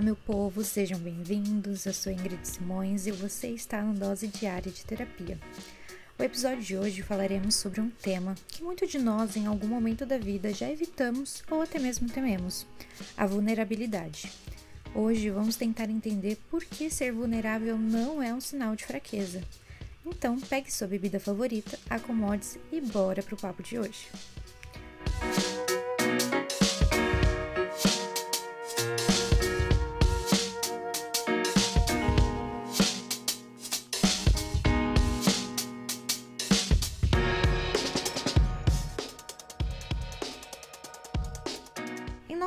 Olá, meu povo, sejam bem-vindos. Eu sou Ingrid Simões e você está no Dose Diária de Terapia. No episódio de hoje falaremos sobre um tema que muito de nós em algum momento da vida já evitamos ou até mesmo tememos: a vulnerabilidade. Hoje vamos tentar entender por que ser vulnerável não é um sinal de fraqueza. Então, pegue sua bebida favorita, acomode-se e bora pro papo de hoje.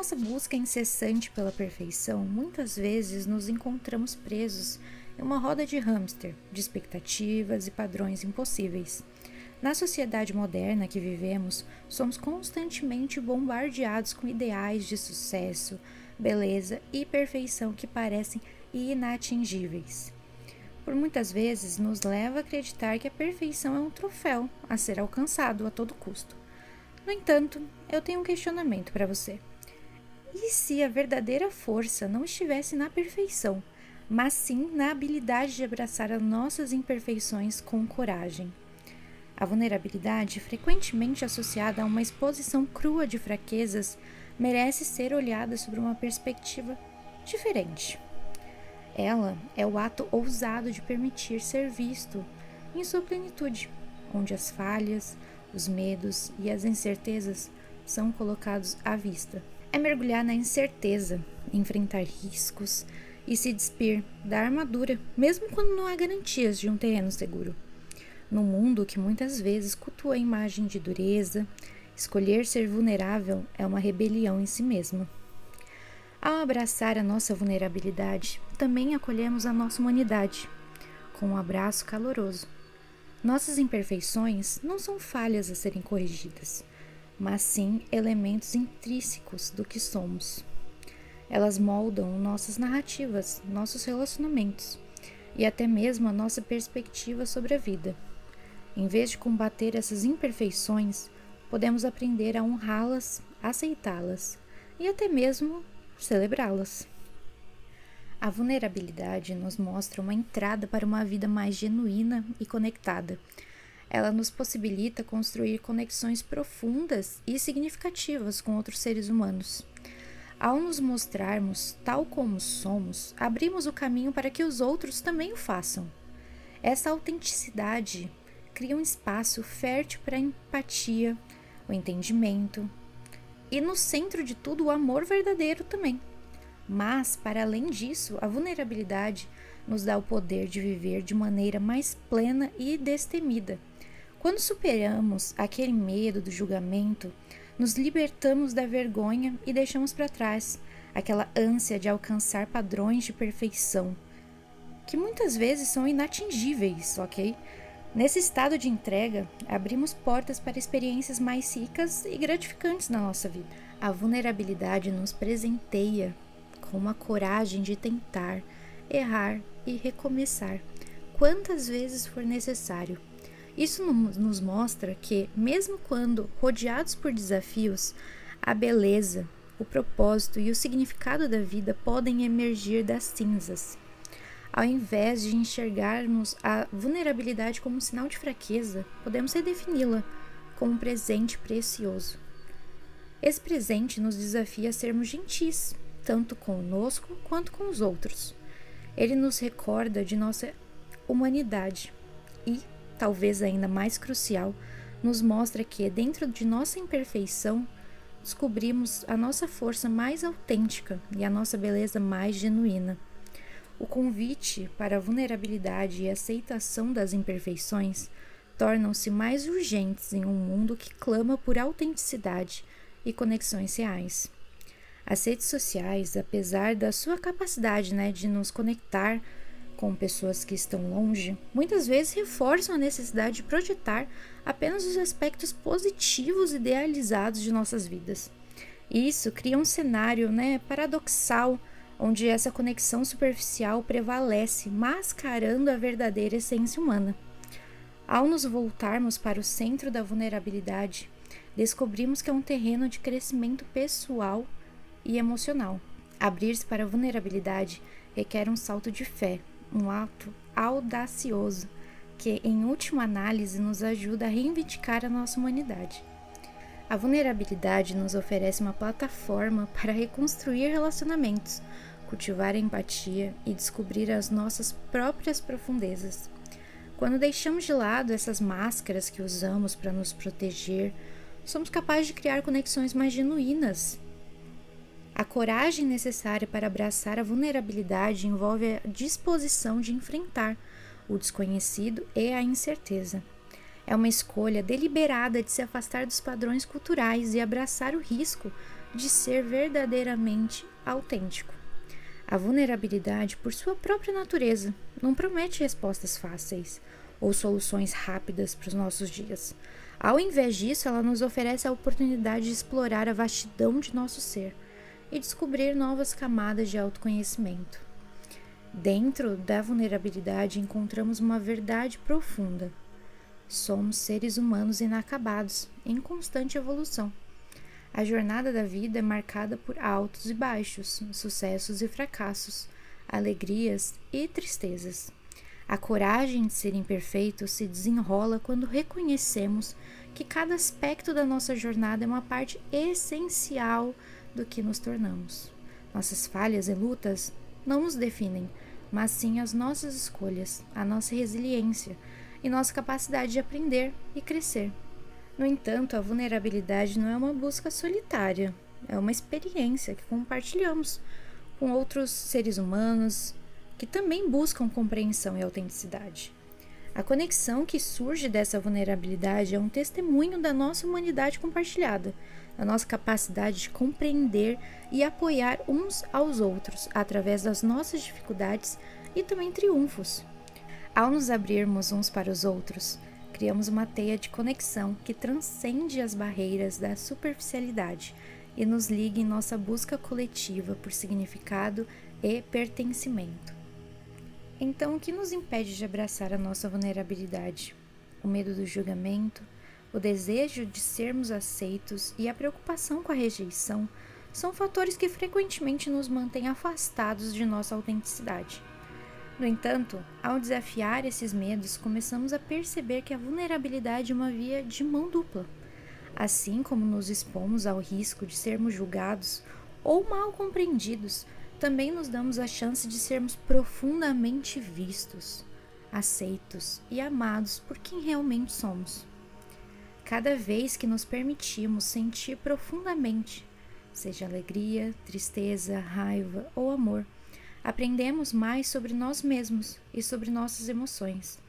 Nossa busca incessante pela perfeição, muitas vezes nos encontramos presos em uma roda de hamster, de expectativas e padrões impossíveis. Na sociedade moderna que vivemos, somos constantemente bombardeados com ideais de sucesso, beleza e perfeição que parecem inatingíveis. Por muitas vezes nos leva a acreditar que a perfeição é um troféu a ser alcançado a todo custo. No entanto, eu tenho um questionamento para você. E se a verdadeira força não estivesse na perfeição, mas sim na habilidade de abraçar as nossas imperfeições com coragem? A vulnerabilidade, frequentemente associada a uma exposição crua de fraquezas, merece ser olhada sobre uma perspectiva diferente. Ela é o ato ousado de permitir ser visto em sua plenitude, onde as falhas, os medos e as incertezas são colocados à vista é mergulhar na incerteza, enfrentar riscos e se despir da armadura, mesmo quando não há garantias de um terreno seguro. No mundo que muitas vezes cultua a imagem de dureza, escolher ser vulnerável é uma rebelião em si mesma. Ao abraçar a nossa vulnerabilidade, também acolhemos a nossa humanidade, com um abraço caloroso. Nossas imperfeições não são falhas a serem corrigidas, mas sim elementos intrínsecos do que somos. Elas moldam nossas narrativas, nossos relacionamentos e até mesmo a nossa perspectiva sobre a vida. Em vez de combater essas imperfeições, podemos aprender a honrá-las, aceitá-las e até mesmo celebrá-las. A vulnerabilidade nos mostra uma entrada para uma vida mais genuína e conectada ela nos possibilita construir conexões profundas e significativas com outros seres humanos. Ao nos mostrarmos tal como somos, abrimos o caminho para que os outros também o façam. Essa autenticidade cria um espaço fértil para a empatia, o entendimento e, no centro de tudo, o amor verdadeiro também. Mas, para além disso, a vulnerabilidade nos dá o poder de viver de maneira mais plena e destemida quando superamos aquele medo do julgamento, nos libertamos da vergonha e deixamos para trás aquela ânsia de alcançar padrões de perfeição, que muitas vezes são inatingíveis, ok? Nesse estado de entrega, abrimos portas para experiências mais ricas e gratificantes na nossa vida. A vulnerabilidade nos presenteia com uma coragem de tentar, errar e recomeçar quantas vezes for necessário isso nos mostra que, mesmo quando rodeados por desafios, a beleza, o propósito e o significado da vida podem emergir das cinzas. Ao invés de enxergarmos a vulnerabilidade como um sinal de fraqueza, podemos redefini-la como um presente precioso. Esse presente nos desafia a sermos gentis, tanto conosco quanto com os outros. Ele nos recorda de nossa humanidade e talvez ainda mais crucial, nos mostra que, dentro de nossa imperfeição, descobrimos a nossa força mais autêntica e a nossa beleza mais genuína. O convite para a vulnerabilidade e aceitação das imperfeições tornam-se mais urgentes em um mundo que clama por autenticidade e conexões reais. As redes sociais, apesar da sua capacidade né, de nos conectar com pessoas que estão longe, muitas vezes reforçam a necessidade de projetar apenas os aspectos positivos idealizados de nossas vidas. Isso cria um cenário né, paradoxal onde essa conexão superficial prevalece, mascarando a verdadeira essência humana. Ao nos voltarmos para o centro da vulnerabilidade, descobrimos que é um terreno de crescimento pessoal e emocional. Abrir-se para a vulnerabilidade requer um salto de fé, um ato audacioso que, em última análise, nos ajuda a reivindicar a nossa humanidade. A vulnerabilidade nos oferece uma plataforma para reconstruir relacionamentos, cultivar a empatia e descobrir as nossas próprias profundezas. Quando deixamos de lado essas máscaras que usamos para nos proteger, somos capazes de criar conexões mais genuínas. A coragem necessária para abraçar a vulnerabilidade envolve a disposição de enfrentar o desconhecido e a incerteza. É uma escolha deliberada de se afastar dos padrões culturais e abraçar o risco de ser verdadeiramente autêntico. A vulnerabilidade, por sua própria natureza, não promete respostas fáceis ou soluções rápidas para os nossos dias. Ao invés disso, ela nos oferece a oportunidade de explorar a vastidão de nosso ser e descobrir novas camadas de autoconhecimento. Dentro da vulnerabilidade encontramos uma verdade profunda. Somos seres humanos inacabados, em constante evolução. A jornada da vida é marcada por altos e baixos, sucessos e fracassos, alegrias e tristezas. A coragem de ser imperfeito se desenrola quando reconhecemos que cada aspecto da nossa jornada é uma parte essencial do que nos tornamos. Nossas falhas e lutas não nos definem, mas sim as nossas escolhas, a nossa resiliência e nossa capacidade de aprender e crescer. No entanto, a vulnerabilidade não é uma busca solitária, é uma experiência que compartilhamos com outros seres humanos que também buscam compreensão e autenticidade. A conexão que surge dessa vulnerabilidade é um testemunho da nossa humanidade compartilhada, da nossa capacidade de compreender e apoiar uns aos outros através das nossas dificuldades e também triunfos. Ao nos abrirmos uns para os outros, criamos uma teia de conexão que transcende as barreiras da superficialidade e nos liga em nossa busca coletiva por significado e pertencimento. Então, o que nos impede de abraçar a nossa vulnerabilidade? O medo do julgamento, o desejo de sermos aceitos e a preocupação com a rejeição são fatores que frequentemente nos mantêm afastados de nossa autenticidade. No entanto, ao desafiar esses medos, começamos a perceber que a vulnerabilidade é uma via de mão dupla. Assim como nos expomos ao risco de sermos julgados ou mal compreendidos, também nos damos a chance de sermos profundamente vistos, aceitos e amados por quem realmente somos. Cada vez que nos permitimos sentir profundamente, seja alegria, tristeza, raiva ou amor, aprendemos mais sobre nós mesmos e sobre nossas emoções.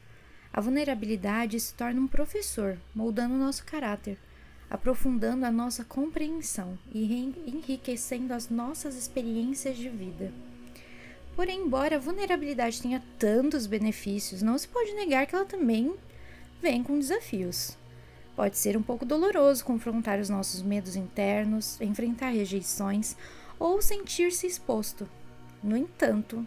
A vulnerabilidade se torna um professor, moldando nosso caráter aprofundando a nossa compreensão e enriquecendo as nossas experiências de vida. Porém, embora a vulnerabilidade tenha tantos benefícios, não se pode negar que ela também vem com desafios. Pode ser um pouco doloroso confrontar os nossos medos internos, enfrentar rejeições ou sentir-se exposto. No entanto,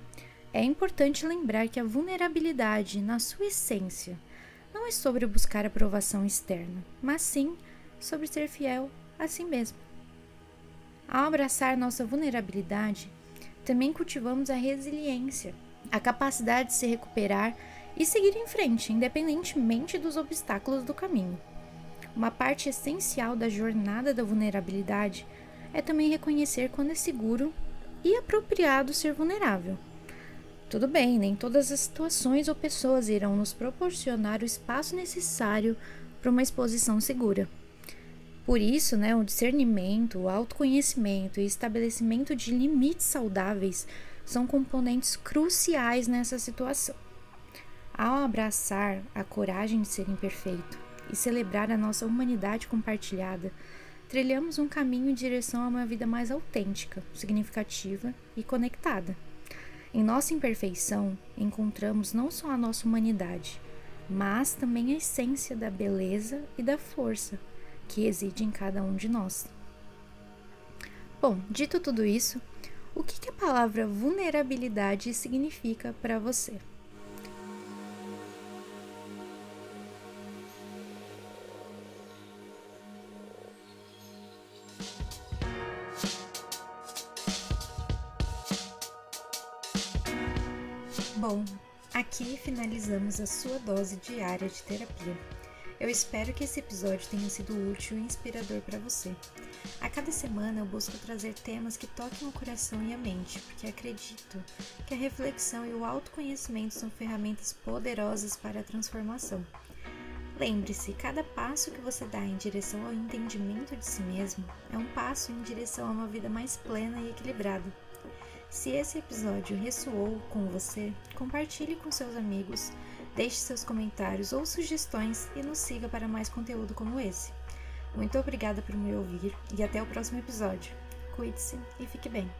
é importante lembrar que a vulnerabilidade, na sua essência, não é sobre buscar aprovação externa, mas sim sobre ser fiel a si mesmo. Ao abraçar nossa vulnerabilidade, também cultivamos a resiliência, a capacidade de se recuperar e seguir em frente, independentemente dos obstáculos do caminho. Uma parte essencial da jornada da vulnerabilidade é também reconhecer quando é seguro e apropriado ser vulnerável. Tudo bem, nem todas as situações ou pessoas irão nos proporcionar o espaço necessário para uma exposição segura. Por isso, né, o discernimento, o autoconhecimento e estabelecimento de limites saudáveis são componentes cruciais nessa situação. Ao abraçar a coragem de ser imperfeito e celebrar a nossa humanidade compartilhada, trilhamos um caminho em direção a uma vida mais autêntica, significativa e conectada. Em nossa imperfeição, encontramos não só a nossa humanidade, mas também a essência da beleza e da força que reside em cada um de nós. Bom, dito tudo isso, o que, a palavra vulnerabilidade significa para você? Bom, aqui finalizamos a sua dose diária de terapia. Eu espero que esse episódio tenha sido útil e inspirador para você. A cada semana eu busco trazer temas que toquem o coração e a mente, porque acredito que a reflexão e o autoconhecimento são ferramentas poderosas para a transformação. Lembre-se, cada passo que você dá em direção ao entendimento de si mesmo é um passo em direção a uma vida mais plena e equilibrada. Se esse episódio ressoou com você, compartilhe com seus amigos, deixe seus comentários ou sugestões e nos siga para mais conteúdo como esse. Muito obrigada por me ouvir e até o próximo episódio. Cuide-se e fique bem.